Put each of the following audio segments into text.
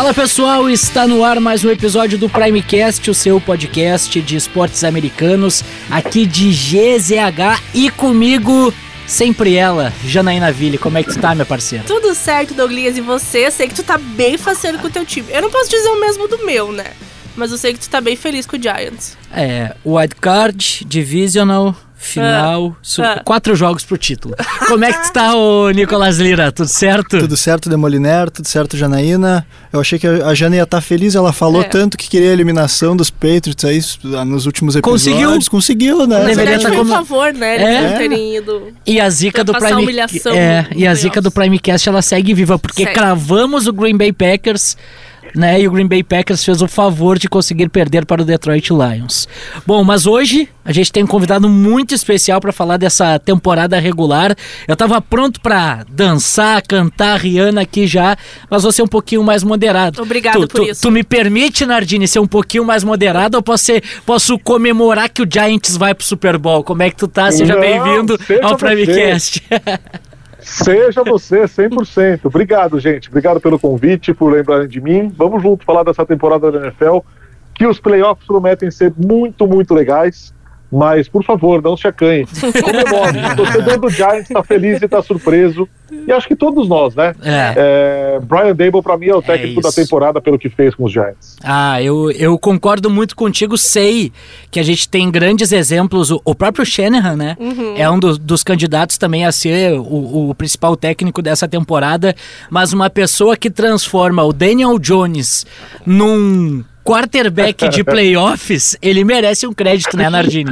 Fala pessoal, está no ar mais um episódio do Primecast, o seu podcast de esportes americanos, aqui de GZH e comigo sempre ela, Janaína Ville. Como é que tu tá, minha parceira? Tudo certo, Douglas, e você? Sei que tu tá bem faceiro com o teu time. Eu não posso dizer o mesmo do meu, né? Mas eu sei que tu tá bem feliz com o Giants. É, wildcard, divisional, final, ah, ah. quatro jogos pro título. Como é que tu tá, ô Nicolas Lira? Tudo certo? Tudo certo, Demoliner, tudo certo, Janaína. Eu achei que a Jana ia estar tá feliz, ela falou é. tanto que queria a eliminação dos Patriots aí nos últimos episódios. Conseguiu? Conseguiu, né? Deveria estar tá como... favor, né? Eles é. ido e a zica do Prime é, e a zica do Primecast ela segue viva porque segue. cravamos o Green Bay Packers né? E o Green Bay Packers fez o favor de conseguir perder para o Detroit Lions. Bom, mas hoje a gente tem um convidado muito especial para falar dessa temporada regular. Eu estava pronto para dançar, cantar Rihanna aqui já, mas vou ser um pouquinho mais moderado. Obrigado tu, por tu, isso. Tu me permite, Nardini, ser um pouquinho mais moderado ou posso, ser, posso comemorar que o Giants vai pro Super Bowl? Como é que tu tá? Seja bem-vindo ao Primecast. Seja você 100%. Obrigado, gente. Obrigado pelo convite, por lembrarem de mim. Vamos junto falar dessa temporada da NFL, que os playoffs prometem ser muito, muito legais. Mas, por favor, não se acanhe. Comemore. o torcedor do Giants está feliz e está surpreso. E acho que todos nós, né? É. É, Brian Dable, para mim, é o técnico é da temporada pelo que fez com os Giants. Ah, eu, eu concordo muito contigo. Sei que a gente tem grandes exemplos. O, o próprio Shanahan, né? Uhum. É um do, dos candidatos também a ser o, o principal técnico dessa temporada. Mas uma pessoa que transforma o Daniel Jones num quarterback de playoffs, ele merece um crédito, né, Nardini?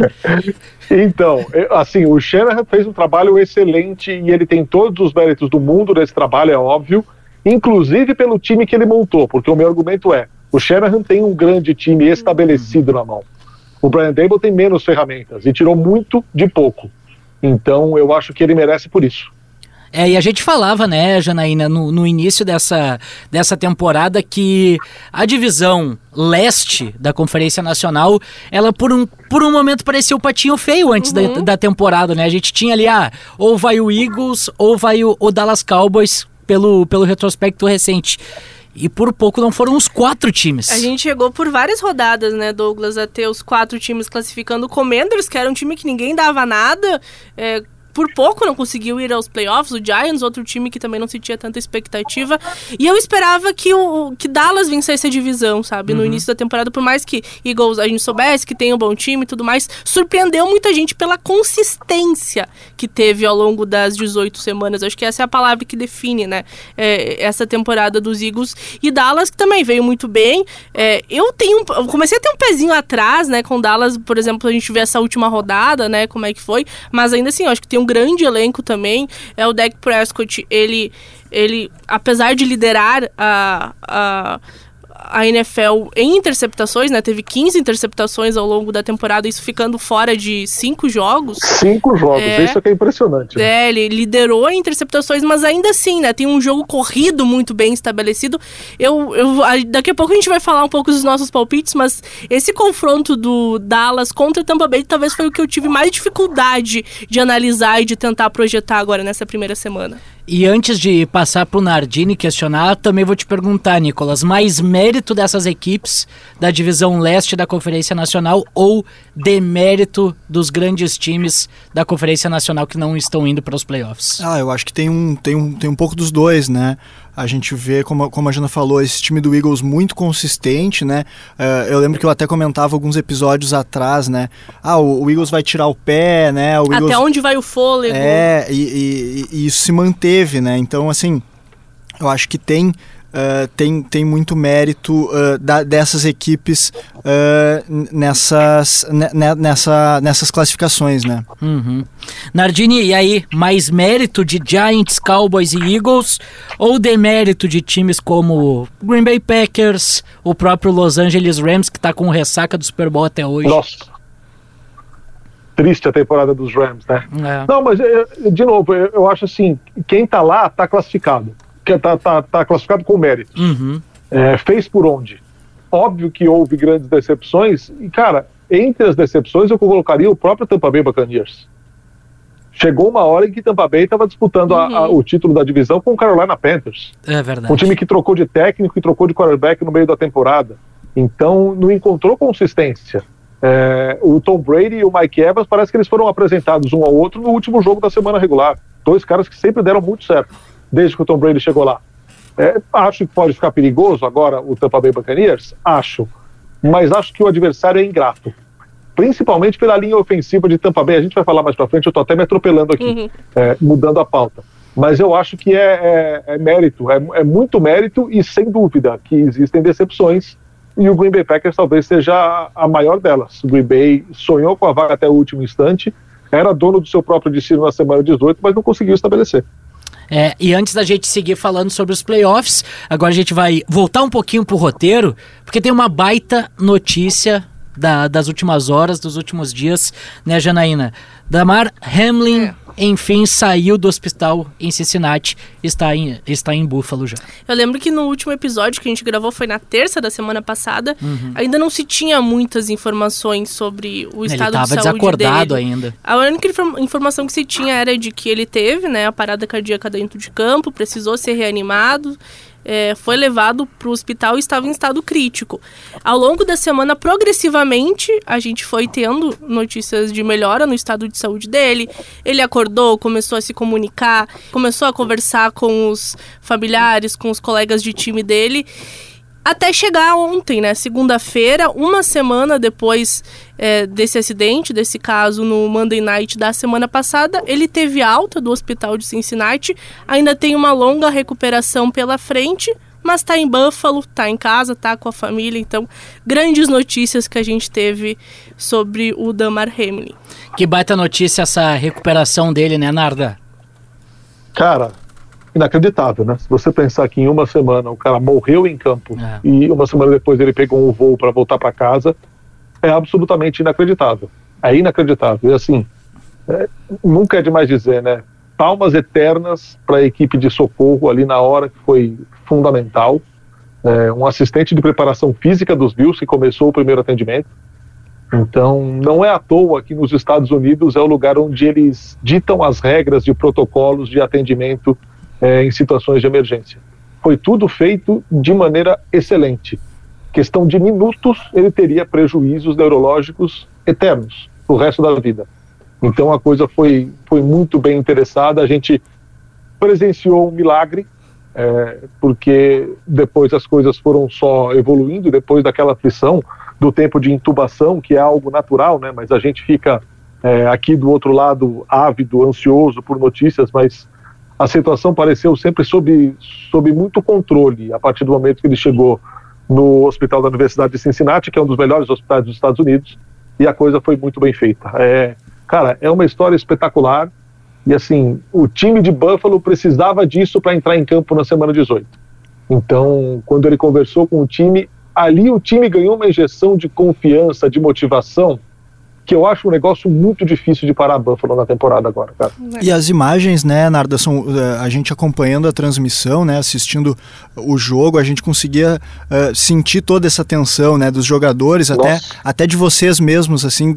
Então, assim, o Shanahan fez um trabalho excelente e ele tem todos os méritos do mundo nesse trabalho, é óbvio, inclusive pelo time que ele montou, porque o meu argumento é, o Shanahan tem um grande time estabelecido na mão. O Brian Dable tem menos ferramentas e tirou muito de pouco. Então, eu acho que ele merece por isso. É, e a gente falava, né, Janaína, no, no, início dessa, dessa temporada que a divisão leste da Conferência Nacional, ela por um, por um momento parecia o patinho feio antes uhum. da, da temporada, né? A gente tinha ali, ah, ou vai o Eagles ou vai o, o Dallas Cowboys pelo, pelo retrospecto recente. E por pouco não foram os quatro times. A gente chegou por várias rodadas, né, Douglas, a ter os quatro times classificando o Commanders, que era um time que ninguém dava nada. É, por pouco não conseguiu ir aos playoffs, o Giants, outro time que também não se tinha tanta expectativa. E eu esperava que o que Dallas vencesse a divisão, sabe? No uhum. início da temporada, por mais que Eagles a gente soubesse que tem um bom time e tudo mais, surpreendeu muita gente pela consistência que teve ao longo das 18 semanas. Acho que essa é a palavra que define, né? É, essa temporada dos Eagles. E Dallas que também veio muito bem. É, eu tenho. Eu comecei a ter um pezinho atrás, né? Com Dallas, por exemplo, a gente vê essa última rodada, né? Como é que foi. Mas ainda assim, eu acho que tem um grande elenco também. É o Dak Prescott, ele, ele apesar de liderar a, a a NFL em interceptações, né? Teve 15 interceptações ao longo da temporada, isso ficando fora de cinco jogos. Cinco jogos, é, isso que é impressionante. Né? É, ele liderou em interceptações, mas ainda assim, né? Tem um jogo corrido muito bem estabelecido. Eu, eu, daqui a pouco a gente vai falar um pouco dos nossos palpites, mas esse confronto do Dallas contra Tampa Bay talvez foi o que eu tive mais dificuldade de analisar e de tentar projetar agora nessa primeira semana. E antes de passar para o Nardini questionar, também vou te perguntar, Nicolas, mais mérito dessas equipes da divisão leste da Conferência Nacional ou demérito dos grandes times da Conferência Nacional que não estão indo para os playoffs? Ah, eu acho que tem um, tem um, tem um pouco dos dois, né? A gente vê, como, como a Jana falou, esse time do Eagles muito consistente, né? Uh, eu lembro que eu até comentava alguns episódios atrás, né? Ah, o, o Eagles vai tirar o pé, né? O Eagles... Até onde vai o fôlego? É, e, e, e isso se manteve, né? Então, assim, eu acho que tem Uh, tem, tem muito mérito uh, da, dessas equipes uh, nessas, nessa, nessas classificações, né? Uhum. Nardini, e aí, mais mérito de Giants, Cowboys e Eagles ou demérito de times como Green Bay Packers, o próprio Los Angeles Rams, que está com ressaca do Super Bowl até hoje? Nossa. Triste a temporada dos Rams, né? É. Não, mas, eh, de novo, eu acho assim, quem está lá está classificado que está tá, tá classificado com mérito. Uhum. É, fez por onde? Óbvio que houve grandes decepções, e cara, entre as decepções eu colocaria o próprio Tampa Bay Buccaneers. chegou uma hora em que Tampa Bay estava disputando uhum. a, a, uhum. o título da divisão com o Carolina Panthers. É verdade. Um time que trocou de técnico e trocou de quarterback no meio da temporada. Então, não encontrou consistência. É, o Tom Brady e o Mike Evans parece que eles foram apresentados um ao outro no último jogo da semana regular. Dois caras que sempre deram muito certo, desde que o Tom Brady chegou lá. É, acho que pode ficar perigoso agora o Tampa Bay Buccaneers? Acho. Mas acho que o adversário é ingrato principalmente pela linha ofensiva de Tampa Bay. A gente vai falar mais para frente, eu estou até me atropelando aqui, uhum. é, mudando a pauta. Mas eu acho que é, é, é mérito, é, é, muito mérito e sem dúvida que existem decepções e o Green Bay Packers talvez seja a maior delas. O Green Bay sonhou com a vaga até o último instante, era dono do seu próprio destino na semana 18, mas não conseguiu estabelecer. É, e antes da gente seguir falando sobre os playoffs, agora a gente vai voltar um pouquinho pro roteiro, porque tem uma baita notícia da, das últimas horas, dos últimos dias, né, Janaína? Damar Hamlin, é. Enfim, saiu do hospital em Cincinnati, está em, está em Buffalo já. Eu lembro que no último episódio que a gente gravou foi na terça da semana passada, uhum. ainda não se tinha muitas informações sobre o estado ele de saúde desacordado dele. ainda. A única informação que se tinha era de que ele teve, né, a parada cardíaca dentro de campo, precisou ser reanimado é, foi levado para o hospital e estava em estado crítico. Ao longo da semana, progressivamente, a gente foi tendo notícias de melhora no estado de saúde dele. Ele acordou, começou a se comunicar, começou a conversar com os familiares, com os colegas de time dele. Até chegar ontem, né? Segunda-feira, uma semana depois é, desse acidente, desse caso no Monday Night da semana passada, ele teve alta do hospital de Cincinnati, ainda tem uma longa recuperação pela frente, mas tá em Buffalo, tá em casa, tá com a família, então grandes notícias que a gente teve sobre o Damar Hamlin. Que baita notícia essa recuperação dele, né, Narda? Cara, inacreditável, né? Se você pensar que em uma semana o cara morreu em campo é. e uma semana depois ele pegou um voo para voltar para casa, é absolutamente inacreditável. É inacreditável. E assim, é, nunca é demais dizer, né? Palmas eternas para a equipe de socorro ali na hora que foi fundamental. É, um assistente de preparação física dos Bills que começou o primeiro atendimento. Então, não é à toa que nos Estados Unidos é o lugar onde eles ditam as regras de protocolos de atendimento é, em situações de emergência. Foi tudo feito de maneira excelente. Questão de minutos, ele teria prejuízos neurológicos eternos o resto da vida. Então a coisa foi, foi muito bem interessada. A gente presenciou um milagre, é, porque depois as coisas foram só evoluindo, depois daquela aflição do tempo de intubação, que é algo natural, né? mas a gente fica é, aqui do outro lado ávido, ansioso por notícias, mas a situação pareceu sempre sob, sob muito controle a partir do momento que ele chegou no hospital da Universidade de Cincinnati, que é um dos melhores hospitais dos Estados Unidos, e a coisa foi muito bem feita. É, cara, é uma história espetacular. E assim, o time de Buffalo precisava disso para entrar em campo na semana 18. Então, quando ele conversou com o time, ali o time ganhou uma injeção de confiança, de motivação que eu acho um negócio muito difícil de parar a Buffalo na temporada agora, cara. E as imagens, né, Narda, são eh, a gente acompanhando a transmissão, né, assistindo o jogo, a gente conseguia uh, sentir toda essa tensão, né, dos jogadores, até, até de vocês mesmos, assim, uh,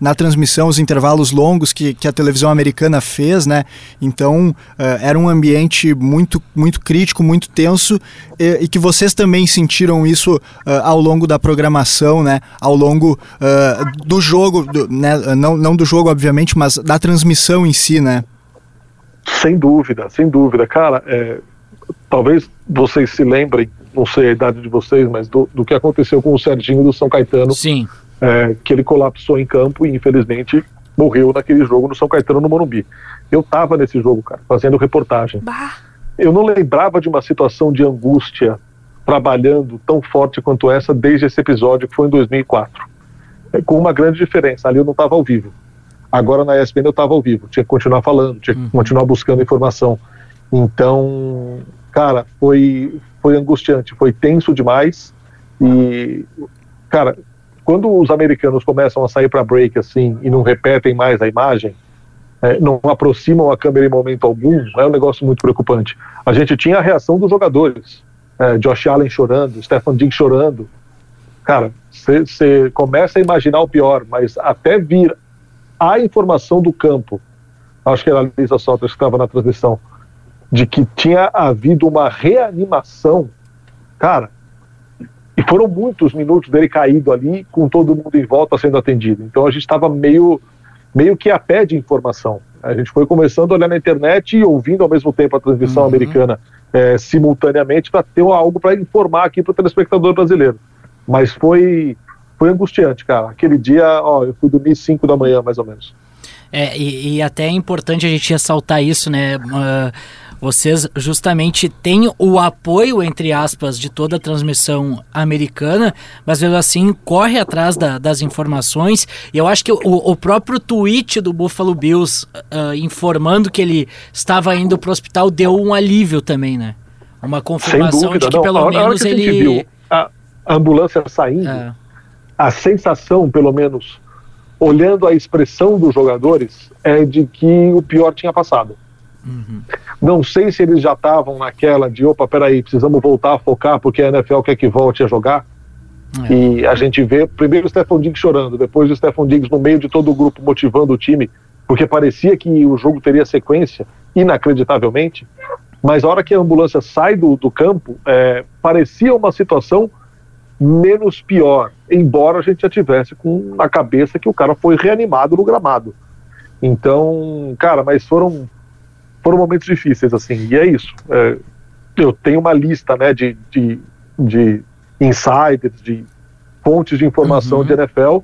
na transmissão, os intervalos longos que, que a televisão americana fez, né, então uh, era um ambiente muito, muito crítico, muito tenso e, e que vocês também sentiram isso ao longo da programação, né, ao longo do jogo, do, né, não, não do jogo, obviamente, mas da transmissão em si, né? Sem dúvida, sem dúvida. Cara, é, talvez vocês se lembrem, não sei a idade de vocês, mas do, do que aconteceu com o Serginho do São Caetano. Sim. É, que ele colapsou em campo e infelizmente morreu naquele jogo no São Caetano, no Morumbi. Eu tava nesse jogo, cara, fazendo reportagem. Bah. Eu não lembrava de uma situação de angústia trabalhando tão forte quanto essa desde esse episódio que foi em 2004 com uma grande diferença. Ali eu não estava ao vivo. Agora na ESPN eu estava ao vivo. Tinha que continuar falando, tinha que uhum. continuar buscando informação. Então, cara, foi, foi angustiante, foi tenso demais. E, cara, quando os americanos começam a sair para break assim e não repetem mais a imagem, é, não aproximam a câmera em momento algum, é um negócio muito preocupante. A gente tinha a reação dos jogadores. É, Josh Allen chorando, Stefan Diggs chorando, cara, você começa a imaginar o pior, mas até vir a informação do campo, acho que era a Lisa Sotas que estava na transmissão, de que tinha havido uma reanimação, cara, e foram muitos minutos dele caído ali, com todo mundo em volta sendo atendido. Então a gente estava meio, meio que a pé de informação. A gente foi começando a olhar na internet e ouvindo ao mesmo tempo a transmissão uhum. americana é, simultaneamente para ter algo para informar aqui para o telespectador brasileiro. Mas foi, foi angustiante, cara. Aquele dia, ó, eu fui dormir 5 da manhã, mais ou menos. É, e, e, até é importante a gente ressaltar isso, né? Uh, vocês justamente têm o apoio, entre aspas, de toda a transmissão americana, mas mesmo assim corre atrás da, das informações. E eu acho que o, o próprio tweet do Buffalo Bills uh, informando que ele estava indo para o hospital deu um alívio também, né? Uma confirmação dúvida, de que não, pelo menos a ele. A, a ambulância saindo, é. a sensação, pelo menos, olhando a expressão dos jogadores, é de que o pior tinha passado. Uhum. Não sei se eles já estavam naquela de opa, peraí, precisamos voltar a focar porque a NFL quer que volte a jogar. É. E a gente vê primeiro o Stefan Diggs chorando, depois o Stefan Diggs no meio de todo o grupo motivando o time, porque parecia que o jogo teria sequência, inacreditavelmente. Mas a hora que a ambulância sai do, do campo, é, parecia uma situação menos pior, embora a gente já tivesse com na cabeça que o cara foi reanimado no gramado. Então, cara, mas foram foram momentos difíceis, assim, e é isso. É, eu tenho uma lista, né, de, de, de insiders, de fontes de informação uhum. de NFL,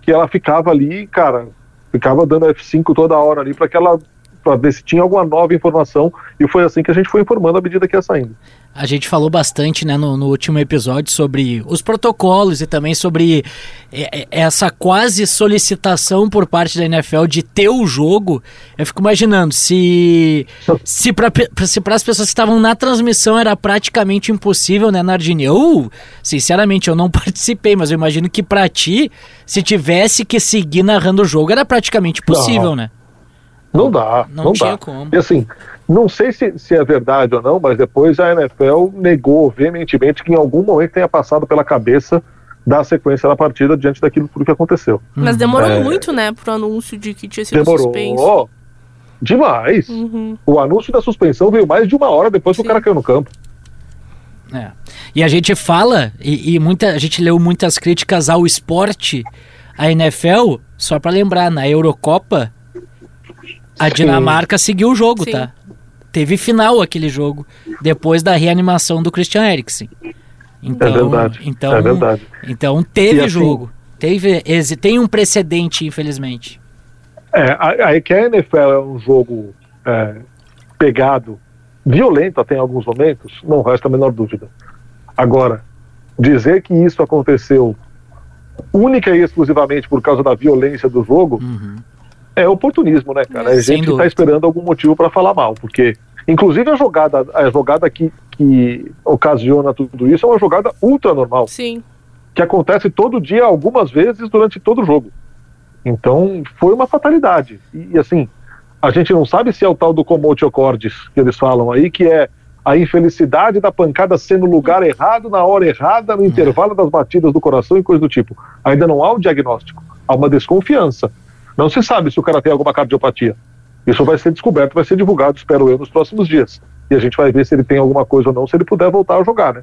que ela ficava ali, cara, ficava dando F5 toda hora ali para que ela para ver se tinha alguma nova informação e foi assim que a gente foi informando à medida que ia saindo. A gente falou bastante né, no, no, último episódio sobre os protocolos e também sobre é, é, essa quase solicitação por parte da NFL de ter o jogo. Eu fico imaginando se se para se as pessoas que estavam na transmissão era praticamente impossível, né, Nardini? Eu, sinceramente, eu não participei, mas eu imagino que para ti, se tivesse que seguir narrando o jogo, era praticamente possível, não. né? Não dá, não, não tinha dá. como. E assim, não sei se, se é verdade ou não, mas depois a NFL negou veementemente que em algum momento tenha passado pela cabeça da sequência da partida diante daquilo tudo que aconteceu. Mas demorou é... muito, né, pro anúncio de que tinha sido demorou. suspenso. Demais. Uhum. O anúncio da suspensão veio mais de uma hora depois Sim. que o cara caiu no campo. É. E a gente fala, e, e, muita, a gente leu muitas críticas ao esporte, a NFL, só para lembrar, na Eurocopa, a Dinamarca Sim. seguiu o jogo, Sim. tá? Teve final aquele jogo, depois da reanimação do Christian Eriksen. Então, é verdade. Então, é verdade. Então teve assim, jogo. Teve, tem um precedente, infelizmente. É, aí que a NFL é um jogo é, pegado, violento até em alguns momentos, não resta a menor dúvida. Agora, dizer que isso aconteceu única e exclusivamente por causa da violência do jogo, uhum é oportunismo, né, cara? É, a gente está esperando algum motivo para falar mal, porque inclusive a jogada, a jogada que, que ocasiona tudo isso é uma jogada ultra normal. Sim. Que acontece todo dia, algumas vezes durante todo o jogo. Então, foi uma fatalidade. E, e assim, a gente não sabe se é o tal do comotio cordis que eles falam aí, que é a infelicidade da pancada ser no lugar errado, na hora errada, no intervalo das batidas do coração e coisa do tipo. Ainda não há um diagnóstico, há uma desconfiança. Não se sabe se o cara tem alguma cardiopatia. Isso vai ser descoberto, vai ser divulgado, espero eu, nos próximos dias. E a gente vai ver se ele tem alguma coisa ou não, se ele puder voltar a jogar, né?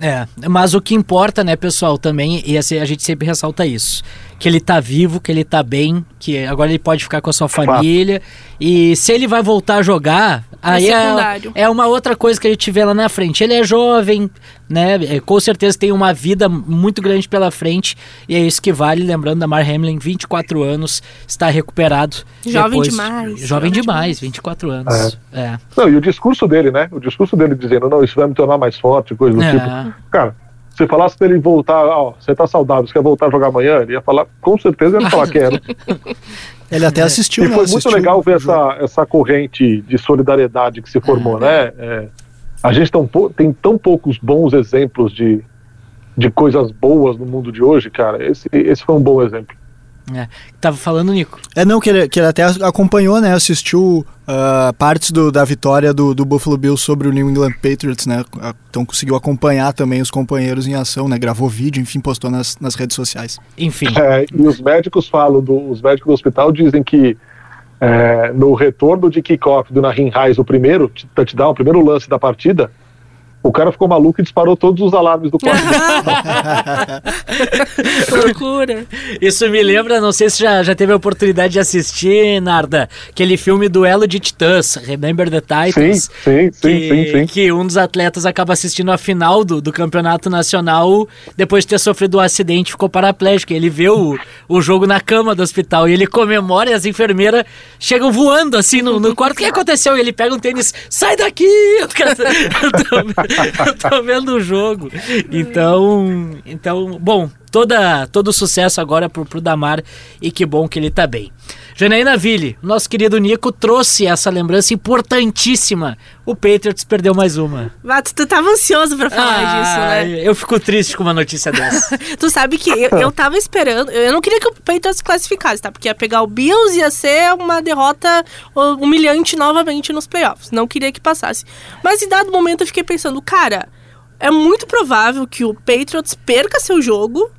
É, mas o que importa, né, pessoal, também, e assim, a gente sempre ressalta isso, que ele tá vivo, que ele tá bem, que agora ele pode ficar com a sua família, e se ele vai voltar a jogar, aí é, é, uma outra coisa que a gente vê lá na frente. Ele é jovem, né? É, com certeza tem uma vida muito grande pela frente e é isso que vale. Lembrando da Mar Hamlin, 24 anos, está recuperado. Jovem depois, demais. Jovem, jovem demais, 24 anos. É. é. Não, e o discurso dele, né? O discurso dele dizendo, não, isso vai me tornar mais forte, coisa do é. tipo. Cara, se falasse pra ele voltar, ó, você tá saudável, você quer voltar a jogar amanhã, ele ia falar, com certeza ele ia falar quero. Ele até assistiu, E foi né? muito legal ver essa, essa corrente de solidariedade que se formou, né? É, a gente tão, tem tão poucos bons exemplos de, de coisas boas no mundo de hoje, cara. Esse, esse foi um bom exemplo. É. Tava falando, Nico. É, não, que ele, que ele até acompanhou, né? Assistiu uh, partes do, da vitória do, do Buffalo Bills sobre o New England Patriots, né? Então conseguiu acompanhar também os companheiros em ação, né? Gravou vídeo, enfim, postou nas, nas redes sociais. Enfim. É, e os médicos falam, do, os médicos do hospital dizem que é, no retorno de kickoff do Nahin Reis, o primeiro touchdown, o primeiro lance da partida, o cara ficou maluco e disparou todos os alarmes do quarto. Loucura. Isso me lembra, não sei se já, já teve a oportunidade de assistir, Narda, aquele filme Duelo de Titãs, Remember the Titans. Sim, sim, sim, que, sim, sim. Que um dos atletas acaba assistindo a final do, do campeonato nacional depois de ter sofrido um acidente ficou paraplégico. Ele vê o, o jogo na cama do hospital e ele comemora e as enfermeiras chegam voando assim no, no quarto. O que aconteceu? E ele pega um tênis, sai daqui! eu tô vendo o jogo. Então, então, bom, toda, todo sucesso agora pro, pro Damar e que bom que ele tá bem. Janaína Ville, nosso querido Nico trouxe essa lembrança importantíssima. O Patriots perdeu mais uma. Mas tu tava ansioso pra falar ah, disso, né? Eu fico triste com uma notícia dessa. tu sabe que eu, eu tava esperando, eu não queria que o Patriots classificasse, tá? Porque ia pegar o Bills e ia ser uma derrota humilhante novamente nos playoffs. Não queria que passasse. Mas em dado momento eu fiquei pensando, cara, é muito provável que o Patriots perca seu jogo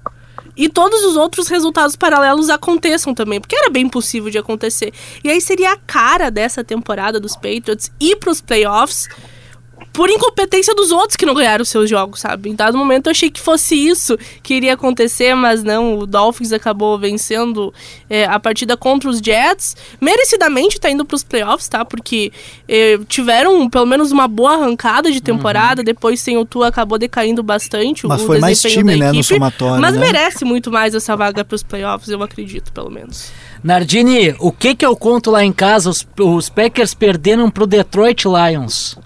e todos os outros resultados paralelos aconteçam também, porque era bem possível de acontecer. E aí seria a cara dessa temporada dos Patriots ir para os playoffs por incompetência dos outros que não ganharam seus jogos, sabe? Em dado momento eu achei que fosse isso que iria acontecer, mas não. O Dolphins acabou vencendo é, a partida contra os Jets. Merecidamente tá indo pros playoffs, tá? Porque é, tiveram pelo menos uma boa arrancada de temporada. Uhum. Depois sem o Tua acabou decaindo bastante. Mas o foi mais time, né, no somatório. Mas né? merece muito mais essa vaga pros playoffs, eu acredito, pelo menos. Nardini, o que que eu conto lá em casa? Os, os Packers perderam pro Detroit Lions.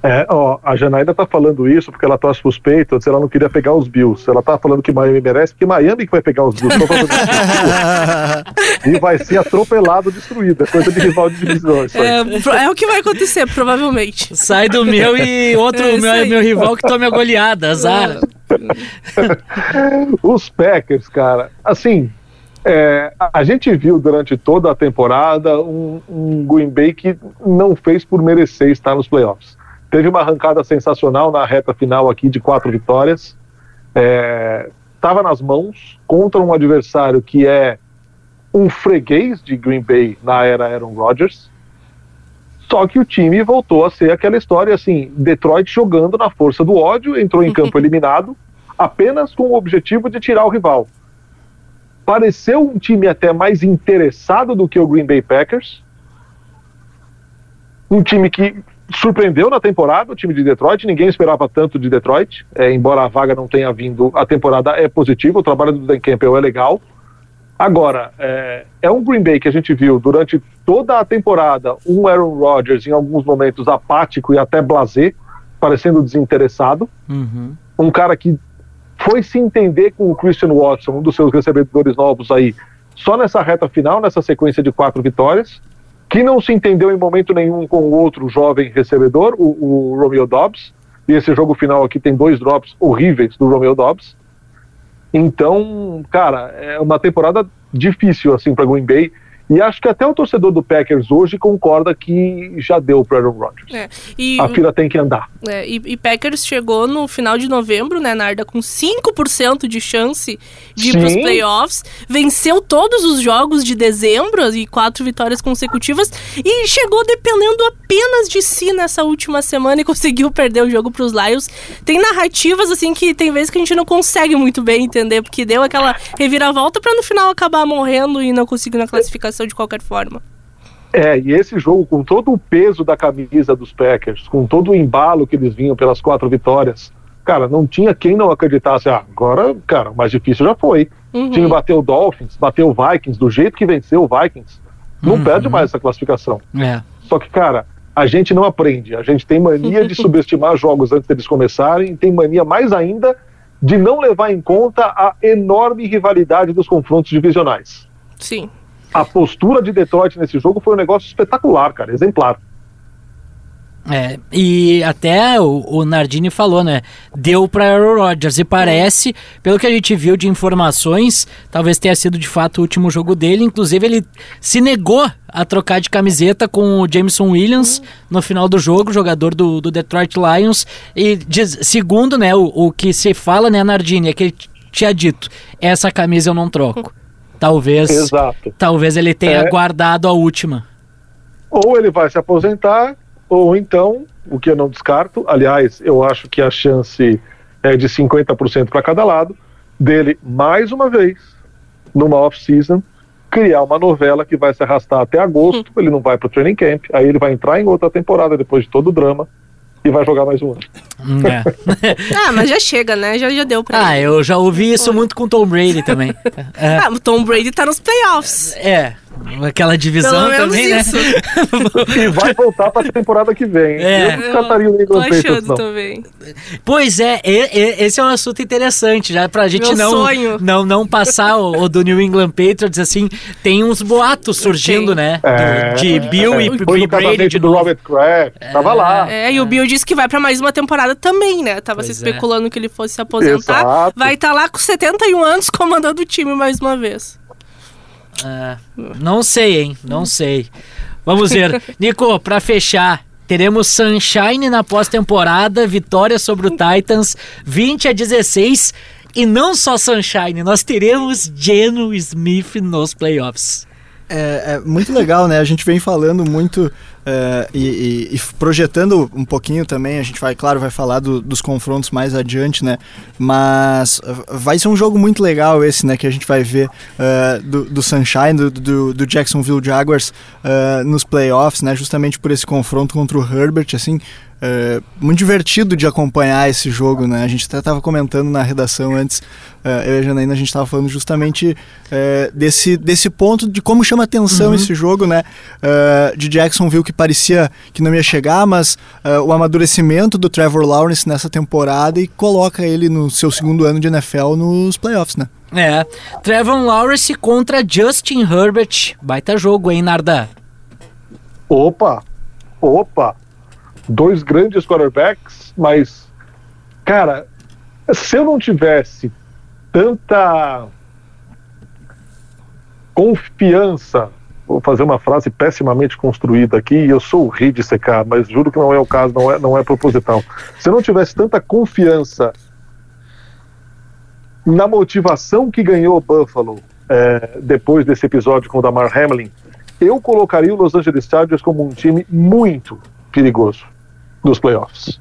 É, ó, a Janaída tá falando isso porque ela torce pros Patriots, ela não queria pegar os Bills. Ela tá falando que Miami merece, porque Miami que vai pegar os Bills. e vai ser atropelado, destruído. É coisa de rival de divisão. É, é, o que vai acontecer, provavelmente. Sai do meu e outro é meu, meu rival que tome a goleada, azar. os Packers, cara, assim, é, a gente viu durante toda a temporada um, um Green Bay que não fez por merecer estar nos playoffs. Teve uma arrancada sensacional na reta final aqui de quatro vitórias. Estava é, nas mãos contra um adversário que é um freguês de Green Bay na era Aaron Rodgers. Só que o time voltou a ser aquela história assim: Detroit jogando na força do ódio, entrou em campo eliminado, apenas com o objetivo de tirar o rival. Pareceu um time até mais interessado do que o Green Bay Packers. Um time que surpreendeu na temporada o time de Detroit, ninguém esperava tanto de Detroit, é, embora a vaga não tenha vindo, a temporada é positiva, o trabalho do Dan Campbell é legal. Agora, é, é, um Green Bay que a gente viu durante toda a temporada, um Aaron Rodgers em alguns momentos apático e até blasé, parecendo desinteressado. Uhum. Um cara que foi se entender com o Christian Watson, um dos seus recebedores novos aí, só nessa reta final, nessa sequência de quatro vitórias que não se entendeu em momento nenhum com o outro jovem recebedor, o, o Romeo Dobbs. E esse jogo final aqui tem dois drops horríveis do Romeo Dobbs. Então, cara, é uma temporada difícil assim para Green Bay. E acho que até o torcedor do Packers hoje concorda que já deu para Aaron Rodgers. É, e, a fila tem que andar. É, e, e, Packers chegou no final de novembro, né, Narda, com 5% de chance de ir para os playoffs. Venceu todos os jogos de dezembro e quatro vitórias consecutivas. E chegou dependendo apenas de si nessa última semana e conseguiu perder o jogo para os Lions. Tem narrativas, assim, que tem vezes que a gente não consegue muito bem entender, porque deu aquela reviravolta para no final acabar morrendo e não conseguir na classificação de qualquer forma. É, e esse jogo, com todo o peso da camisa dos Packers, com todo o embalo que eles vinham pelas quatro vitórias, cara, não tinha quem não acreditasse. Ah, agora, cara, o mais difícil já foi. Uhum. O time bateu o Dolphins, bateu o Vikings, do jeito que venceu o Vikings. Não uhum. perde mais essa classificação. É. Só que, cara, a gente não aprende. A gente tem mania de subestimar jogos antes deles começarem, e tem mania mais ainda de não levar em conta a enorme rivalidade dos confrontos divisionais. Sim a postura de Detroit nesse jogo foi um negócio espetacular, cara, exemplar. É, e até o, o, Nardini falou, né? Deu para Aaron Rodgers e parece, pelo que a gente viu de informações, talvez tenha sido de fato o último jogo dele. Inclusive, ele se negou a trocar de camiseta com o Jameson Williams no final do jogo, jogador do, do Detroit Lions. E diz, segundo, né, o, o que se fala, né, Nardini, é que ele tinha dito: essa camisa eu não troco. Talvez. Exato. Talvez ele tenha é. guardado a última. Ou ele vai se aposentar, ou então, o que eu não descarto, aliás, eu acho que a chance é de 50% para cada lado, dele mais uma vez, numa off-season, criar uma novela que vai se arrastar até agosto, hum. ele não vai para o training camp, aí ele vai entrar em outra temporada depois de todo o drama, e vai jogar mais um ano. É. ah, mas já chega, né? Já, já deu pra Ah, ele. eu já ouvi isso muito com Tom Brady também. É. Ah, o Tom Brady tá nos playoffs. É. Aquela divisão também, né? e vai voltar pra temporada que vem. É. Eu descartaria o New England Patriots, não. Também. Pois é, e, e, esse é um assunto interessante, já pra gente não, não não passar o, o, do New England Patriots, assim, tem uns boatos surgindo, né? É, do, de Bill é, e, e Brady de do. Robert Kraft, é, tava lá. É, e o Bill disse que vai pra mais uma temporada também, né? Tava pois se é. especulando que ele fosse se aposentar. Exato. Vai estar tá lá com 71 anos comandando o time mais uma vez. É, não sei, hein? Não sei. Vamos ver. Nico, para fechar, teremos Sunshine na pós-temporada, vitória sobre o Titans, 20 a 16. E não só Sunshine, nós teremos Geno Smith nos playoffs. É, é, muito legal, né? A gente vem falando muito Uh, e, e, projetando um pouquinho também, a gente vai, claro, vai falar do, dos confrontos mais adiante, né? Mas vai ser um jogo muito legal esse, né? Que a gente vai ver uh, do, do, Sunshine, do, do, do Jacksonville Jaguars uh, nos playoffs, né? Justamente por esse confronto contra o Herbert, assim. É, muito divertido de acompanhar esse jogo, né? A gente até estava comentando na redação antes, uh, eu e a Janaína, a gente estava falando justamente uh, desse, desse ponto de como chama atenção uhum. esse jogo, né? Uh, de Jacksonville que parecia que não ia chegar, mas o amadurecimento do Trevor Lawrence nessa temporada e coloca ele no seu segundo ano de NFL nos playoffs, né? É, Trevor Lawrence contra Justin Herbert, baita jogo, hein, Narda? Opa, opa, dois grandes quarterbacks, mas, cara, se eu não tivesse tanta confiança, vou fazer uma frase pessimamente construída aqui, e eu sou o rei de secar, mas juro que não é o caso, não é, não é proposital. Se eu não tivesse tanta confiança na motivação que ganhou o Buffalo é, depois desse episódio com o Damar Hamlin, eu colocaria o Los Angeles Chargers como um time muito perigoso dos playoffs.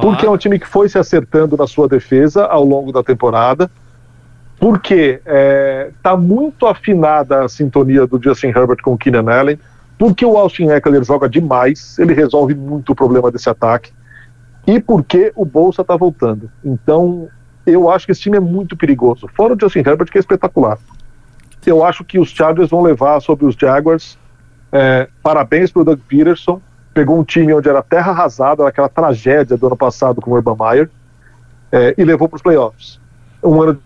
Porque é um time que foi se acertando na sua defesa ao longo da temporada. Porque está é, tá muito afinada a sintonia do Justin Herbert com o Keenan Allen. Porque o Austin Eckler joga demais, ele resolve muito o problema desse ataque. E porque o Bolsa está voltando. Então, eu acho que esse time é muito perigoso. Fora o Justin Herbert, que é espetacular. Eu acho que os Chargers vão levar sobre os Jaguars. É, parabéns para o Doug Peterson pegou um time onde era terra arrasada, aquela tragédia do ano passado com o Urban Meyer, é, e levou para os playoffs. Um ano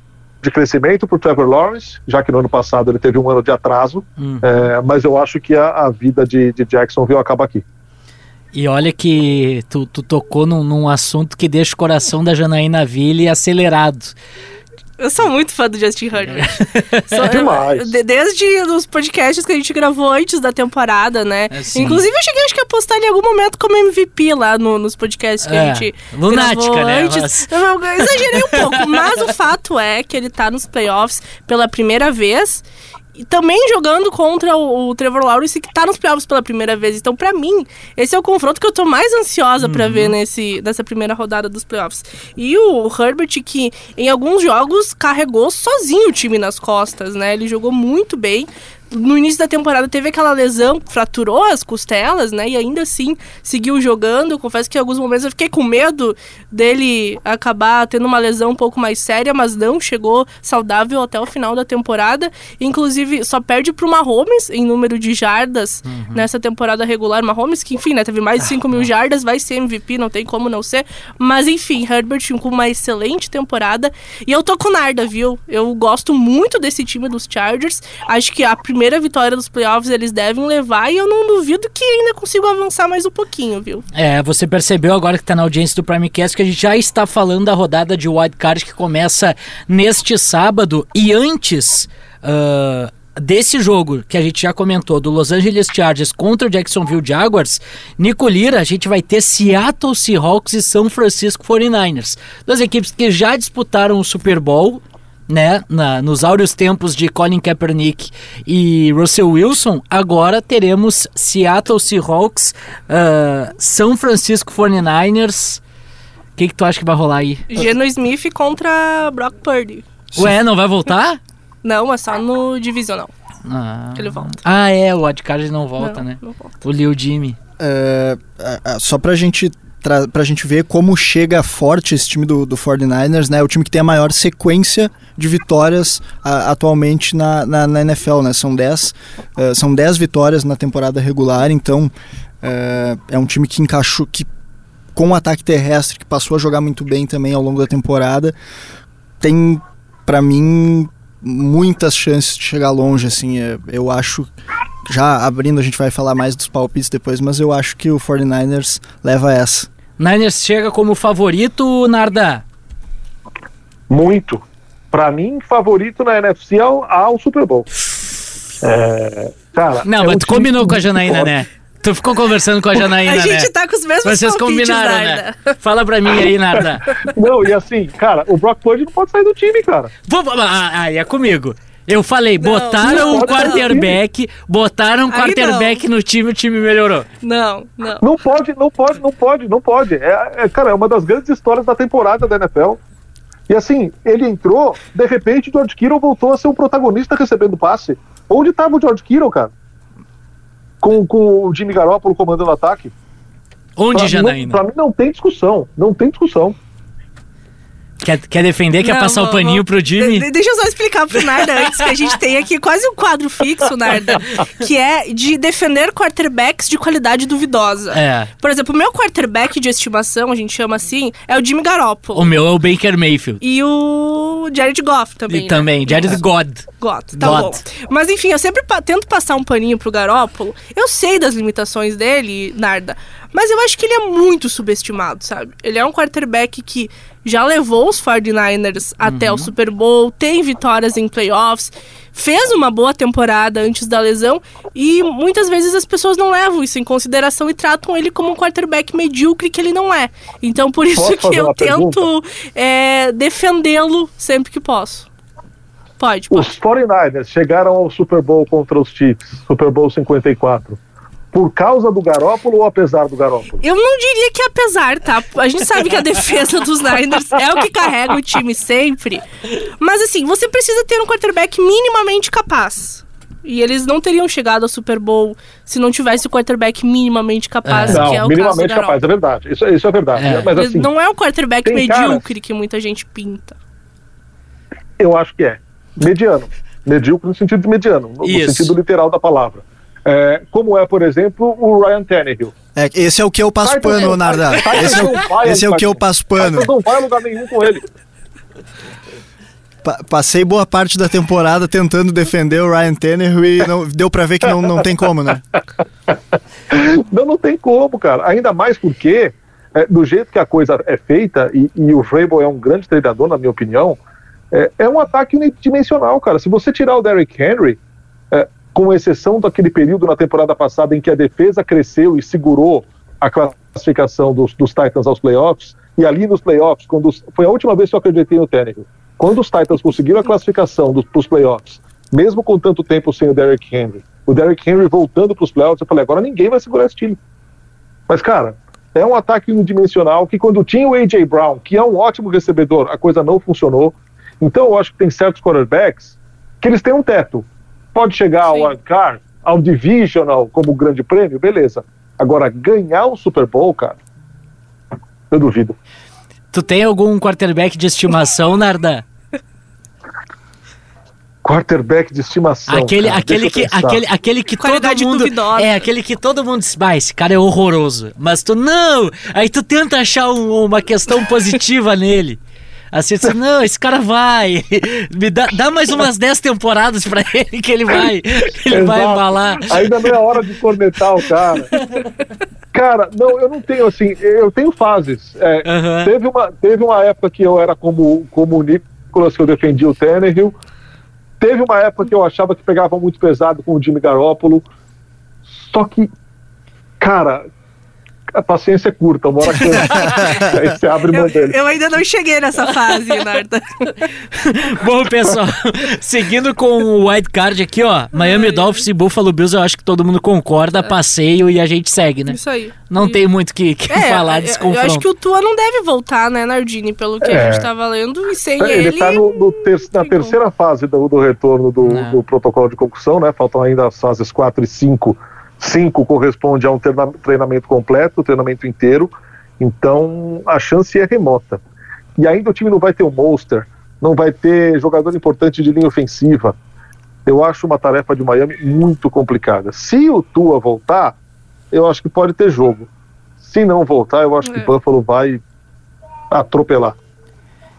de crescimento para o Trevor Lawrence, já que no ano passado ele teve um ano de atraso, hum. é, mas eu acho que a, a vida de, de Jacksonville acaba aqui. E olha que tu, tu tocou num, num, assunto que deixa o coração da Janaína Ville acelerado. Eu sou muito fã do Justin Herbert. sou, Demais. desde os podcasts que a gente gravou antes da temporada, né? É, Inclusive, eu cheguei acho que a postar em algum momento como MVP lá no, nos podcasts que é, a gente lunática, gravou né? antes. Mas... Eu, eu exagerei um pouco, mas o fato é que ele tá nos playoffs pela primeira vez também jogando contra o, o, Trevor Lawrence, que tá nos playoffs pela primeira vez. Então, para mim, esse é o confronto que eu tô mais ansiosa uhum. para ver nesse, nessa primeira rodada dos playoffs. E o Herbert, que em alguns jogos carregou sozinho o time nas costas, né? Ele jogou muito bem no início da temporada teve aquela lesão, fraturou as costelas, né? E ainda assim seguiu jogando. Confesso que em alguns momentos eu fiquei com medo dele acabar tendo uma lesão um pouco mais séria, mas não chegou saudável até o final da temporada. Inclusive, só perde pro Mahomes em número de jardas uhum. nessa temporada regular. Mahomes, que enfim, né? Teve mais de 5 mil jardas, vai ser MVP, não tem como não ser. Mas enfim, Herbert com uma excelente temporada. E eu tô com Narda, viu? Eu gosto muito desse time dos Chargers. Acho que a primeira primeira vitória dos playoffs eles devem levar e eu não duvido que ainda consigo avançar mais um pouquinho, viu? É, você percebeu agora que tá na audiência do Primecast que a gente já está falando da rodada de wildcard que começa neste sábado e antes. Uh, desse jogo que a gente já comentou, do Los Angeles Chargers contra o Jacksonville Jaguars, Nico Lira, a gente vai ter Seattle Seahawks e São Francisco 49ers. Duas equipes que já disputaram o Super Bowl né, na, nos áureos tempos de Colin Kaepernick e Russell Wilson, agora teremos Seattle Seahawks, uh, São Francisco 49ers. O que, que tu acha que vai rolar aí? Geno Smith contra Brock Purdy. Ué, não vai voltar? não, é só no divisional. Ah. Ele volta. Ah, é, o Adcard não volta, não, né? Não volta. O Lil Jimmy. É, só pra gente pra gente ver como chega forte esse time do, do 49ers, né? O time que tem a maior sequência de vitórias a, atualmente na, na, na, NFL, né? São 10 uh, são 10 vitórias na temporada regular, então uh, é um time que encaixou, que com o ataque terrestre, que passou a jogar muito bem também ao longo da temporada, tem, para mim, muitas chances de chegar longe, assim, é, eu acho já abrindo, a gente vai falar mais dos palpites depois, mas eu acho que o 49ers leva essa. Niners chega como favorito, Narda? Muito. Para mim, favorito na NFC ao, ao Super Bowl. É, cara, Não, é mas um tu combinou com a Janaína, forte. né? Tu ficou conversando com a Janaína, né? A gente tá com os mesmos Vocês combinaram, Narda. né? Fala pra mim aí, Narda. Não, e assim, cara, o Brock Purdy não pode sair do time, cara. Vou, ah, é comigo. Eu falei, não, botaram um quarterback, botaram um quarterback no time, o time melhorou. Não, não. Não pode, não pode, não pode, não pode. É, é, cara, é uma das grandes histórias da temporada da NFL. E assim, ele entrou, de repente o George Kittle voltou a ser um protagonista recebendo passe. Onde estava o George Kittle, cara? Com, com o Jimmy Garoppolo comandando o ataque. Onde, pra Janaína? Mim, pra mim não tem discussão, não tem discussão. Quer, quer defender? Quer não, passar o paninho pro Jimmy? De, deixa eu só explicar pro Narda antes, que a gente tem aqui quase um quadro fixo, Narda, que é de defender quarterbacks de qualidade duvidosa. É. Por exemplo, o meu quarterback de estimação, a gente chama assim, é o Jimmy Garoppolo. O meu é o Baker Mayfield. E o Jared Goff também. E né? também, Jared é. God. God, tá God. bom. Mas enfim, eu sempre pa tento passar um paninho pro Garoppolo. Eu sei das limitações dele, Narda, mas eu acho que ele é muito subestimado, sabe? Ele é um quarterback que já levou os 49ers uhum. até o uhum. Super Bowl, tem vitórias em playoffs, fez uma boa temporada antes da lesão e muitas vezes as pessoas não levam isso em consideração e tratam ele como um quarterback medíocre que ele não é. Então por isso posso que eu tento é, defendê-lo sempre que posso. Pode, pode. Os 49ers chegaram ao Super Bowl contra os Chiefs, Super Bowl 54 por causa do Garópolo ou apesar do Garópolo? Eu não diria que apesar, tá? A gente sabe que a defesa dos Niners é o que carrega o time sempre. Mas assim, você precisa ter um quarterback minimamente capaz. E eles não teriam chegado ao Super Bowl se não tivesse o quarterback minimamente capaz, é. Não, que é o minimamente capaz, é verdade. Isso, isso é verdade. É. Mas, assim, não é o quarterback medíocre caras... que muita gente pinta. Eu acho que é. Mediano. Medíocre no sentido de mediano, no, no sentido literal da palavra. É, como é, por exemplo, o Ryan Tannehill. É, esse é o que eu passo pano, Narda. Esse é o, esse é o que eu passo pano. Não vai a lugar nenhum com ele. Pa passei boa parte da temporada tentando defender o Ryan Tannehill e não, deu para ver que não, não tem como, né? Não, não tem como, cara. Ainda mais porque, é, do jeito que a coisa é feita, e, e o Vrabel é um grande treinador, na minha opinião, é, é um ataque unidimensional, cara. Se você tirar o Derrick Henry, com exceção daquele período na temporada passada em que a defesa cresceu e segurou a classificação dos, dos Titans aos playoffs, e ali nos playoffs, quando foi a última vez que eu acreditei no Tannehill, quando os Titans conseguiram a classificação dos, dos playoffs, mesmo com tanto tempo sem o Derrick Henry, o Derrick Henry voltando para os playoffs, eu falei, agora ninguém vai segurar esse time. Mas, cara, é um ataque unidimensional que quando tinha o A.J. Brown, que é um ótimo recebedor, a coisa não funcionou. Então eu acho que tem certos quarterbacks que eles têm um teto. Pode chegar Sim. ao wildcard, ao divisional como grande prêmio, beleza. Agora, ganhar o Super Bowl, cara, eu duvido. Tu tem algum quarterback de estimação, Narda? quarterback de estimação. Aquele, cara, aquele, que, aquele, aquele que todo mundo. Duvidosa. É, aquele que todo mundo diz, bah, esse cara é horroroso. Mas tu não! Aí tu tenta achar um, uma questão positiva nele. Assim, assim, não, esse cara vai. Me dá, dá mais umas 10 temporadas pra ele que ele vai. Ele Exato. vai embalar. Ainda não é hora de cornetar o cara. Cara, não, eu não tenho assim, eu tenho fases. É, uhum. teve, uma, teve uma época que eu era como, como o Nicolas, que eu defendia o Tannehill. Teve uma época que eu achava que pegava muito pesado com o Jimmy Garoppolo. Só que, cara, a paciência é curta, uma hora cansa. aí você abre mão dele. Eu ainda não cheguei nessa fase, Narda. Bom, pessoal, seguindo com o wild card aqui, ó, Miami Ai. Dolphins e Buffalo Bills, eu acho que todo mundo concorda, passeio e a gente segue, né? Isso aí. Não e... tem muito que, que é, falar desse confronto. Eu acho que o Tua não deve voltar, né, Nardini, pelo que é. a gente tá valendo, e sem é, ele... Ele tá no, no ter na terceira fase do, do retorno do, do, protocolo de concussão, né, faltam ainda as fases 4 e 5 Cinco corresponde a um treinamento completo, treinamento inteiro. Então a chance é remota. E ainda o time não vai ter o monster, não vai ter jogador importante de linha ofensiva. Eu acho uma tarefa de Miami muito complicada. Se o Tua voltar, eu acho que pode ter jogo. Se não voltar, eu acho é. que Buffalo vai atropelar.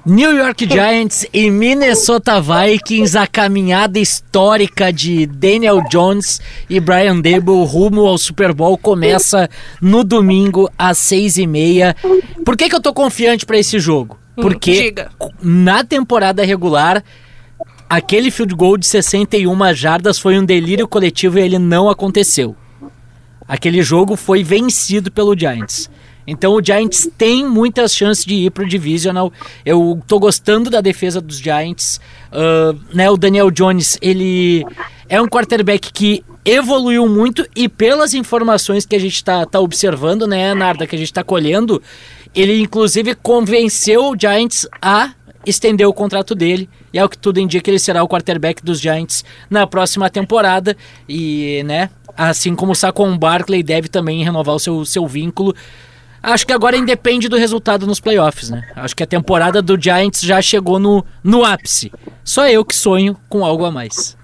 New York Giants e Minnesota Vikings, a caminhada histórica de Daniel Jones e Brian Dable rumo ao Super Bowl começa no domingo às seis e meia. Por que, que eu tô confiante para esse jogo? Hum, Porque hum, na temporada regular aquele field goal de 61 jardas foi um delírio coletivo e ele não aconteceu. Aquele jogo foi vencido pelo Giants. Então o Giants tem muitas chances de ir pro Divisional. Eu tô gostando da defesa dos Giants. Uh, né, o Daniel Jones, ele é um quarterback que evoluiu muito e pelas informações que a gente está tá observando, né, Narda, que a gente está colhendo, ele inclusive convenceu o Giants a estender o contrato dele. E é o que tudo indica, ele será o quarterback dos Giants na próxima temporada. E, né, assim como o Saquon Barkley deve também renovar o seu, seu vínculo. Acho que agora independe do resultado nos playoffs, né? Acho que a temporada do Giants já chegou no, no ápice. Só eu que sonho com algo a mais.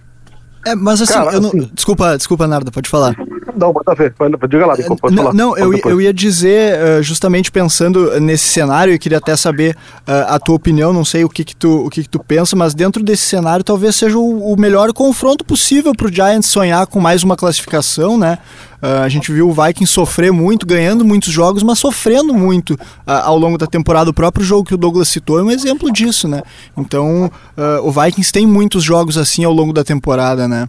É, mas assim, Cara, eu não... Assim... Desculpa, desculpa, Narda, pode falar. Não, manda ver, diga lá, Nico, pode não, falar. Não, eu, eu ia dizer, uh, justamente pensando nesse cenário, e queria até saber uh, a tua opinião, não sei o que que tu, o que que tu pensa, mas dentro desse cenário talvez seja o, o melhor confronto possível para o Giants sonhar com mais uma classificação, né? Uh, a gente viu o Vikings sofrer muito, ganhando muitos jogos, mas sofrendo muito uh, ao longo da temporada. O próprio jogo que o Douglas citou é um exemplo disso, né? Então, uh, o Vikings tem muitos jogos assim ao longo da temporada, né?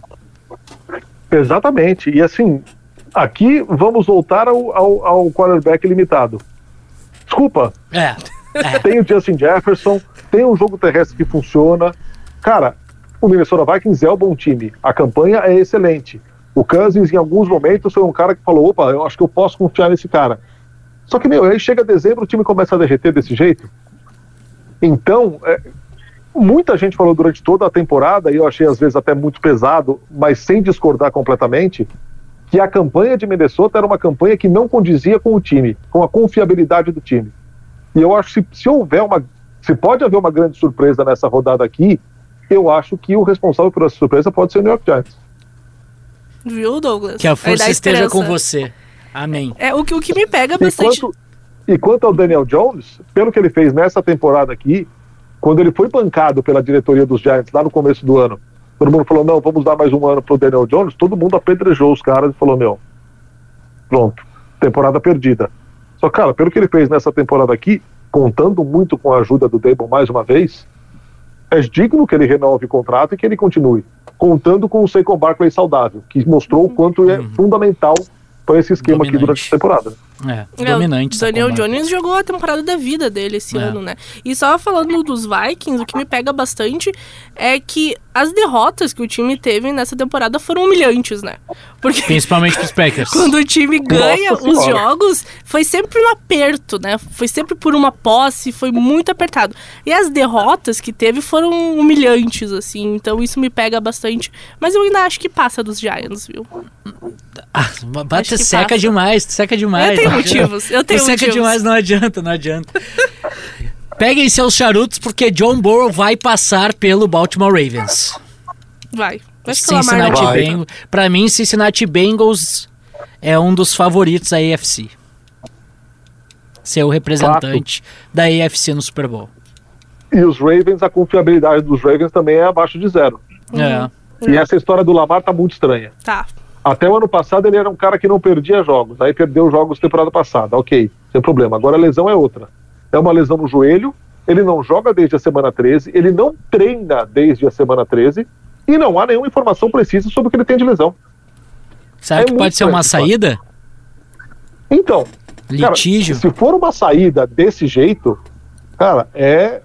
Exatamente. E assim, aqui vamos voltar ao, ao, ao quarterback limitado. Desculpa. É. é. Tem o Justin Jefferson, tem um jogo terrestre que funciona. Cara, o Minnesota Vikings é um bom time. A campanha é excelente. O Cousins, em alguns momentos, foi um cara que falou: opa, eu acho que eu posso confiar nesse cara. Só que, meu, aí chega dezembro, o time começa a derreter desse jeito. Então, é, muita gente falou durante toda a temporada, e eu achei às vezes até muito pesado, mas sem discordar completamente, que a campanha de Minnesota era uma campanha que não condizia com o time, com a confiabilidade do time. E eu acho que se, se houver uma. Se pode haver uma grande surpresa nessa rodada aqui, eu acho que o responsável por essa surpresa pode ser o New York Giants. Viu, Douglas? Que a força esteja com você. Amém. É o que, o que me pega bastante. E quanto, e quanto ao Daniel Jones, pelo que ele fez nessa temporada aqui, quando ele foi bancado pela diretoria dos Giants lá no começo do ano, todo mundo falou: não, vamos dar mais um ano pro Daniel Jones. Todo mundo apedrejou os caras e falou: meu, pronto, temporada perdida. Só, cara, pelo que ele fez nessa temporada aqui, contando muito com a ajuda do Dable mais uma vez, é digno que ele renove o contrato e que ele continue contando com o Saquon Barkley saudável, que mostrou o quanto é uhum. fundamental para esse esquema Dominante. aqui durante a temporada. É, é dominante. Daniel Jones jogou a temporada da vida dele esse é. ano, né? E só falando dos Vikings, o que me pega bastante é que as derrotas que o time teve nessa temporada foram humilhantes, né? Porque Principalmente pros Packers. quando o time ganha Nossa os senhora. jogos, foi sempre no aperto, né? Foi sempre por uma posse, foi muito apertado. E as derrotas que teve foram humilhantes, assim. Então isso me pega bastante. Mas eu ainda acho que passa dos Giants, viu? Ah, bate seca passa. demais, seca demais. Eu tenho motivos, eu tenho tu motivos. seca demais, não adianta, não adianta. Peguem seus charutos porque John Burrow vai passar pelo Baltimore Ravens. Vai. Vai Cincinnati Bengals. Pra mim, Cincinnati Bengals é um dos favoritos da AFC. Ser o representante Fato. da AFC no Super Bowl. E os Ravens, a confiabilidade dos Ravens também é abaixo de zero. É. E essa história do Lamar tá muito estranha. Tá. Até o ano passado ele era um cara que não perdia jogos, aí perdeu jogos temporada passada, ok, sem problema. Agora a lesão é outra. É uma lesão no joelho, ele não joga desde a semana 13, ele não treina desde a semana 13 e não há nenhuma informação precisa sobre o que ele tem de lesão. Será é que pode ser uma saída? Então, Litígio. Cara, se for uma saída desse jeito, cara, é,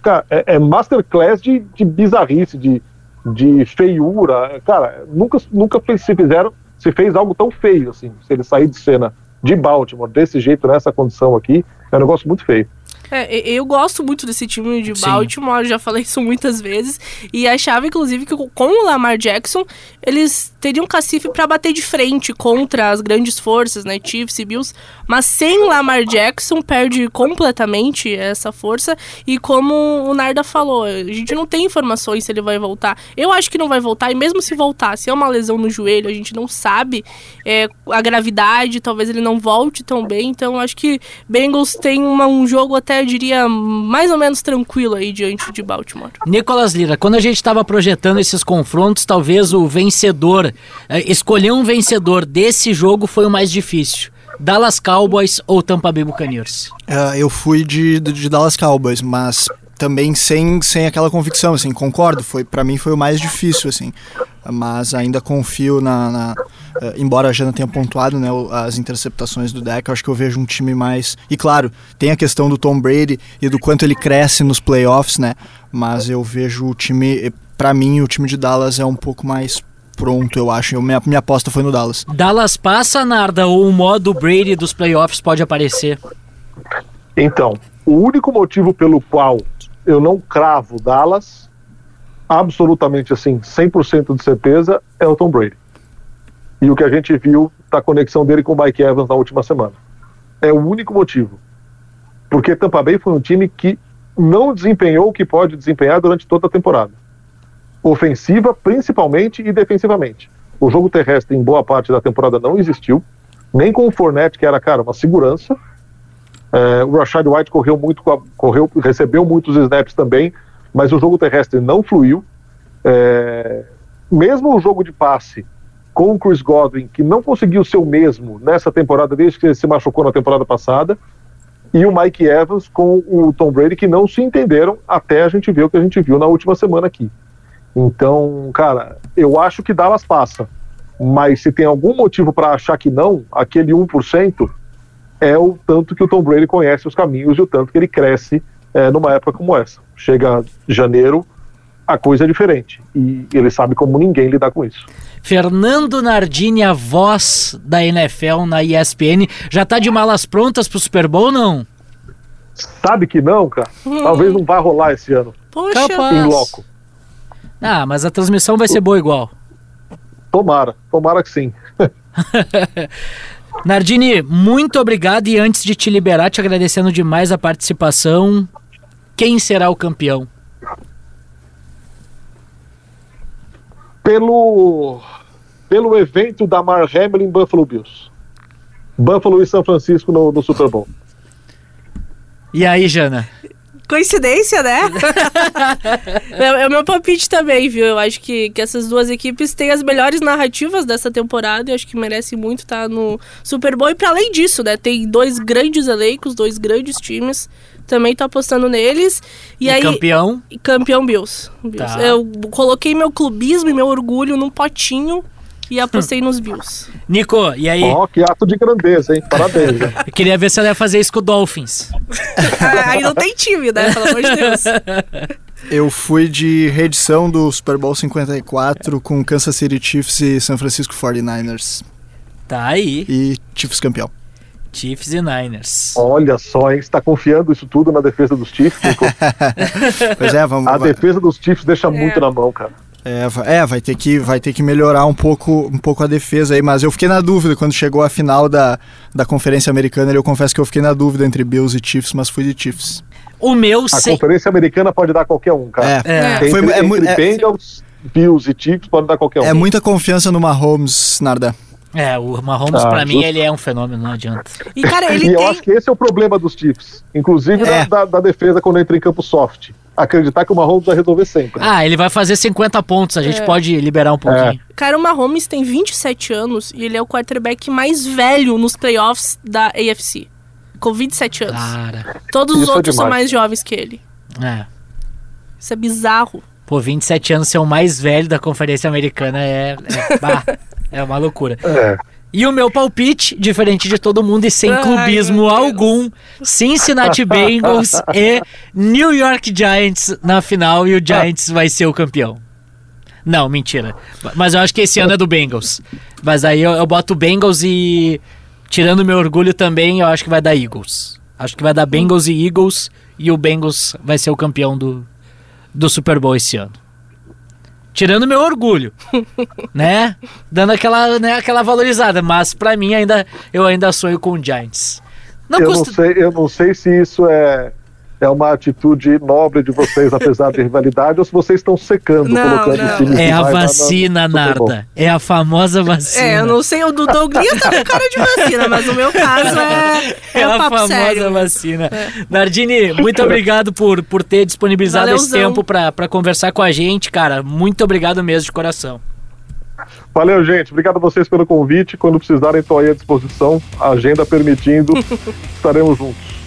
cara, é, é masterclass de, de bizarrice, de, de feiura. Cara, nunca, nunca se fizeram, se fez algo tão feio assim. Se ele sair de cena de Baltimore desse jeito, nessa condição aqui, é um negócio muito feio. É, eu gosto muito desse time de Baltimore, já falei isso muitas vezes. E achava, inclusive, que com o Lamar Jackson, eles teriam cacife para bater de frente contra as grandes forças, né? Chiefs e Bills. Mas sem Lamar Jackson, perde completamente essa força. E como o Narda falou, a gente não tem informações se ele vai voltar. Eu acho que não vai voltar, e mesmo se voltar, se é uma lesão no joelho, a gente não sabe é, a gravidade, talvez ele não volte tão bem. Então, acho que Bengals tem uma, um jogo até eu diria, mais ou menos tranquilo aí diante de Baltimore. Nicolas Lira, quando a gente estava projetando esses confrontos, talvez o vencedor, é, escolher um vencedor desse jogo foi o mais difícil. Dallas Cowboys ou Tampa Bay Buccaneers? Uh, eu fui de, de, de Dallas Cowboys, mas também sem, sem aquela convicção, assim, concordo, foi para mim foi o mais difícil, assim, mas ainda confio na, na uh, embora a Jana tenha pontuado, né, as interceptações do deck, eu acho que eu vejo um time mais, e claro, tem a questão do Tom Brady e do quanto ele cresce nos playoffs, né, mas eu vejo o time, para mim o time de Dallas é um pouco mais pronto, eu acho, eu, minha, minha aposta foi no Dallas. Dallas passa, Narda, ou o modo Brady dos playoffs pode aparecer? Então, o único motivo pelo qual eu não cravo Dallas, absolutamente assim, 100% de certeza, é o Tom Brady. E o que a gente viu da conexão dele com o Mike Evans na última semana. É o único motivo. Porque Tampa Bay foi um time que não desempenhou o que pode desempenhar durante toda a temporada. Ofensiva, principalmente, e defensivamente. O jogo terrestre, em boa parte da temporada, não existiu. Nem com o Fournette, que era, cara, uma segurança. É, o Rashad White correu muito, correu, recebeu muitos snaps também, mas o jogo terrestre não fluiu. É, mesmo o jogo de passe com o Chris Godwin, que não conseguiu ser o mesmo nessa temporada, desde que ele se machucou na temporada passada, e o Mike Evans com o Tom Brady, que não se entenderam até a gente ver o que a gente viu na última semana aqui. Então, cara, eu acho que Dallas passa, mas se tem algum motivo para achar que não, aquele 1%, é o tanto que o Tom Brady conhece os caminhos e o tanto que ele cresce é, numa época como essa. Chega janeiro, a coisa é diferente. E ele sabe como ninguém lidar com isso. Fernando Nardini, a voz da NFL na ESPN, já tá de malas prontas pro Super Bowl não? Sabe que não, cara. Hum. Talvez não vá rolar esse ano. Poxa. Em loco. Ah, mas a transmissão vai ser boa igual. Tomara, tomara que sim. Nardini, muito obrigado e antes de te liberar, te agradecendo demais a participação. Quem será o campeão? Pelo pelo evento da Mar Hamlin Buffalo Bills. Buffalo e São Francisco no, no Super Bowl. E aí, Jana? Coincidência, né? é, é, o meu palpite também, viu? Eu acho que, que essas duas equipes têm as melhores narrativas dessa temporada e acho que merece muito estar no Super Bowl. E para além disso, né? Tem dois grandes elencos, dois grandes times. Também tô apostando neles. E, e aí, campeão? Campeão Bills. Bills. Tá. Eu coloquei meu clubismo e meu orgulho num potinho e apostei nos Bills. Nico, e aí? Ó, oh, que ato de grandeza, hein? Parabéns. Eu queria ver se ela ia fazer isso com o Dolphins. Ah, aí não tem time, né? Pelo amor de Deus. Eu fui de reedição do Super Bowl 54 com Kansas City Chiefs e San Francisco 49ers. Tá aí. E Chiefs campeão. Chiefs e Niners. Olha só, hein? Você tá confiando isso tudo na defesa dos Chiefs, Nico? pois é, vamos... A defesa dos Chiefs deixa é. muito na mão, cara. É, é, vai ter que vai ter que melhorar um pouco um pouco a defesa aí, mas eu fiquei na dúvida quando chegou a final da, da conferência americana, eu confesso que eu fiquei na dúvida entre Bills e Chiefs, mas fui de Chiefs. O meu A conferência americana pode dar qualquer um, cara. É, é. Entre, foi, é, entre é, Bengals, Bills e Chiefs pode dar qualquer um. É muita confiança no Mahomes, Narda. É, o Mahomes, ah, pra justo. mim, ele é um fenômeno, não adianta. E, cara, ele e tem... eu acho que esse é o problema dos Chiefs. Inclusive é. da, da, defesa quando entra em campo soft. Acreditar que o Mahomes vai resolver sempre. Ah, ele vai fazer 50 pontos, a gente é. pode liberar um pouquinho. É. Cara, o Mahomes tem 27 anos e ele é o quarterback mais velho nos playoffs da AFC. Com 27 anos. Cara. Todos os Isso é outros são mais jovens que ele. É. Isso é bizarro. Pô, 27 anos ser o mais velho da Conferência Americana é. É, bah, é uma loucura. É. E o meu palpite, diferente de todo mundo e sem Ai, clubismo algum, Cincinnati Bengals e New York Giants na final e o Giants vai ser o campeão. Não, mentira. Mas eu acho que esse ano é do Bengals. Mas aí eu, eu boto Bengals e tirando meu orgulho também, eu acho que vai dar Eagles. Acho que vai dar Bengals e Eagles e o Bengals vai ser o campeão do, do Super Bowl esse ano tirando meu orgulho, né? Dando aquela, né, aquela valorizada, mas para mim ainda eu ainda sonho com o Giants. Não eu, custa... não sei, eu não sei se isso é é uma atitude nobre de vocês, apesar de rivalidade, ou se vocês estão secando, não, colocando não. É a vacina, Narda. É a famosa vacina. É, eu não sei, o do Douglas tá com cara de vacina, mas o meu caso é. É, é a famosa sério. vacina. É. Nardini, muito obrigado por, por ter disponibilizado Valeuzão. esse tempo para conversar com a gente, cara. Muito obrigado mesmo de coração. Valeu, gente. Obrigado a vocês pelo convite. Quando precisarem, estou aí à disposição. A agenda permitindo, estaremos juntos.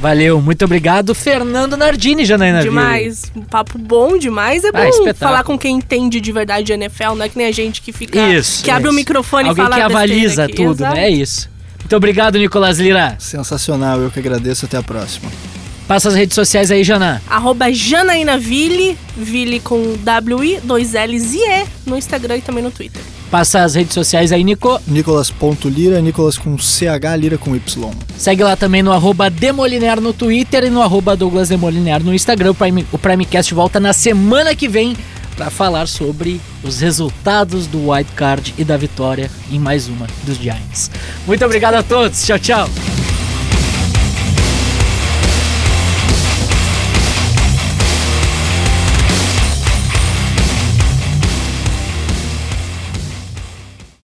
Valeu, muito obrigado. Fernando Nardini, Janaína Demais. Um papo bom demais. É ah, bom ah, falar com quem entende de verdade de NFL, não é que nem a gente que fica. Isso. Que isso. abre o microfone Alguém e fala que avaliza aqui. tudo, Exato. né? É isso. Muito obrigado, Nicolas Lira. Sensacional, eu que agradeço. Até a próxima. Passa as redes sociais aí, Jana. Arroba Janaína Ville com W-I, dois L's e E no Instagram e também no Twitter. Passa as redes sociais aí, Nico. Nicolas.lira, Nicolas com CH, Lira com Y. Segue lá também no arroba Demoliner no Twitter e no arroba Douglas Demoliner no Instagram. O, Prime, o Primecast volta na semana que vem para falar sobre os resultados do White Card e da vitória em mais uma dos Giants. Muito obrigado a todos. Tchau, tchau.